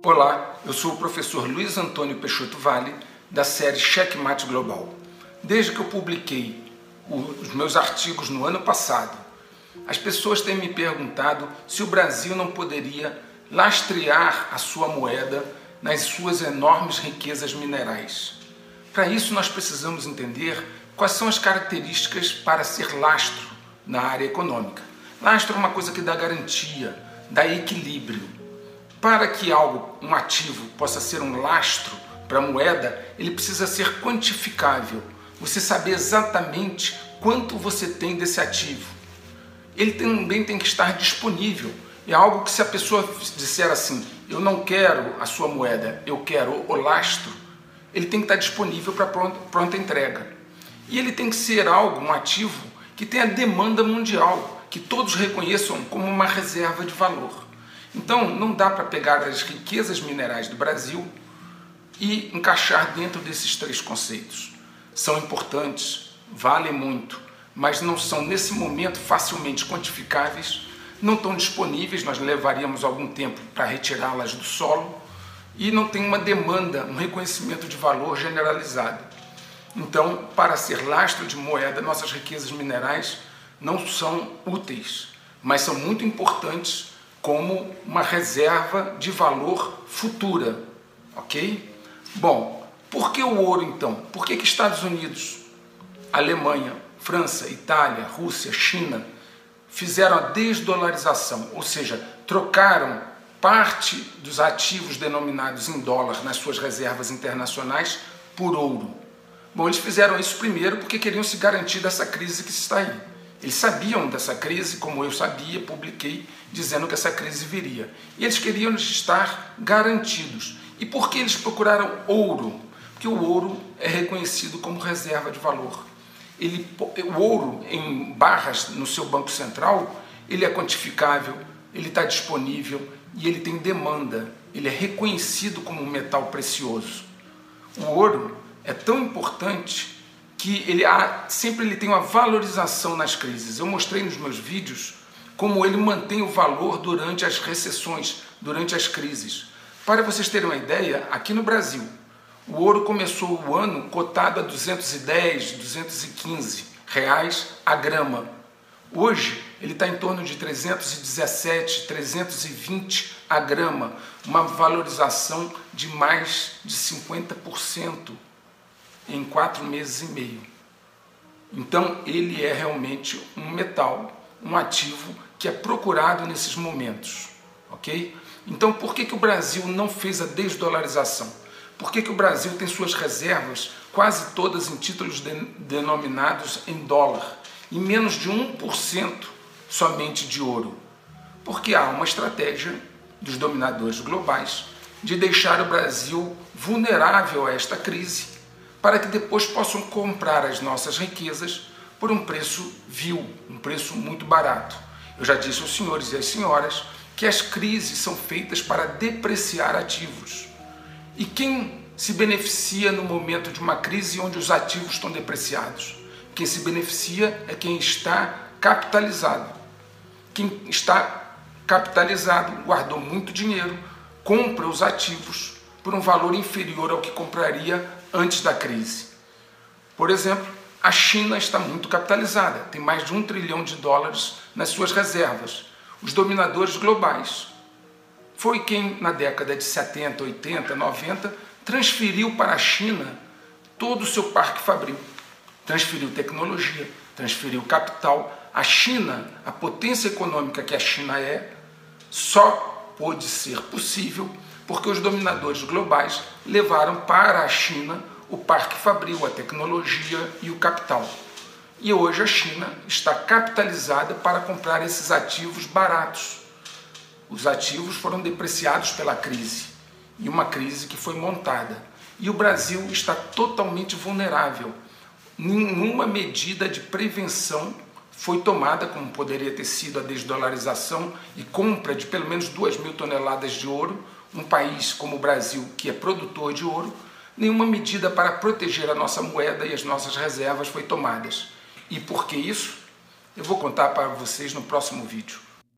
Olá, eu sou o professor Luiz Antônio Peixoto Vale, da série Checkmate Global. Desde que eu publiquei os meus artigos no ano passado, as pessoas têm me perguntado se o Brasil não poderia lastrear a sua moeda nas suas enormes riquezas minerais. Para isso, nós precisamos entender quais são as características para ser lastro na área econômica. Lastro é uma coisa que dá garantia, dá equilíbrio para que algo, um ativo, possa ser um lastro para a moeda, ele precisa ser quantificável. Você saber exatamente quanto você tem desse ativo. Ele também tem que estar disponível. É algo que se a pessoa disser assim, eu não quero a sua moeda, eu quero o lastro, ele tem que estar disponível para pronta, pronta entrega. E ele tem que ser algo, um ativo, que tenha demanda mundial, que todos reconheçam como uma reserva de valor. Então, não dá para pegar as riquezas minerais do Brasil e encaixar dentro desses três conceitos. São importantes, valem muito, mas não são nesse momento facilmente quantificáveis, não estão disponíveis, nós levaríamos algum tempo para retirá-las do solo e não tem uma demanda, um reconhecimento de valor generalizado. Então, para ser lastro de moeda, nossas riquezas minerais não são úteis, mas são muito importantes como uma reserva de valor futura, ok? Bom, por que o ouro então? Por que, que Estados Unidos, Alemanha, França, Itália, Rússia, China fizeram a desdolarização, ou seja, trocaram parte dos ativos denominados em dólar nas suas reservas internacionais por ouro? Bom, eles fizeram isso primeiro porque queriam se garantir dessa crise que está aí. Eles sabiam dessa crise, como eu sabia, publiquei dizendo que essa crise viria. E eles queriam estar garantidos. E por que eles procuraram ouro? Porque o ouro é reconhecido como reserva de valor. Ele, o ouro em barras no seu banco central, ele é quantificável, ele está disponível e ele tem demanda. Ele é reconhecido como um metal precioso. O ouro é tão importante que ele há, sempre ele tem uma valorização nas crises. Eu mostrei nos meus vídeos como ele mantém o valor durante as recessões, durante as crises. Para vocês terem uma ideia, aqui no Brasil, o ouro começou o ano cotado a 210, 215 reais a grama. Hoje ele está em torno de 317, 320 a grama, uma valorização de mais de 50% em quatro meses e meio. Então, ele é realmente um metal, um ativo que é procurado nesses momentos, ok? Então, por que, que o Brasil não fez a desdolarização? Por que, que o Brasil tem suas reservas quase todas em títulos de, denominados em dólar e menos de 1% somente de ouro? Porque há uma estratégia dos dominadores globais de deixar o Brasil vulnerável a esta crise para que depois possam comprar as nossas riquezas por um preço vil, um preço muito barato. Eu já disse aos senhores e às senhoras que as crises são feitas para depreciar ativos. E quem se beneficia no momento de uma crise onde os ativos estão depreciados? Quem se beneficia é quem está capitalizado. Quem está capitalizado guardou muito dinheiro, compra os ativos por um valor inferior ao que compraria antes da crise. Por exemplo, a China está muito capitalizada, tem mais de um trilhão de dólares nas suas reservas. Os dominadores globais. Foi quem, na década de 70, 80, 90, transferiu para a China todo o seu parque fabril. Transferiu tecnologia, transferiu capital. A China, a potência econômica que a China é, só pôde ser possível porque os dominadores globais levaram para a China o parque fabril, a tecnologia e o capital. E hoje a China está capitalizada para comprar esses ativos baratos. Os ativos foram depreciados pela crise, e uma crise que foi montada. E o Brasil está totalmente vulnerável. Nenhuma medida de prevenção foi tomada, como poderia ter sido a desdolarização e compra de pelo menos 2 mil toneladas de ouro um país como o Brasil, que é produtor de ouro, nenhuma medida para proteger a nossa moeda e as nossas reservas foi tomada. E por que isso? Eu vou contar para vocês no próximo vídeo.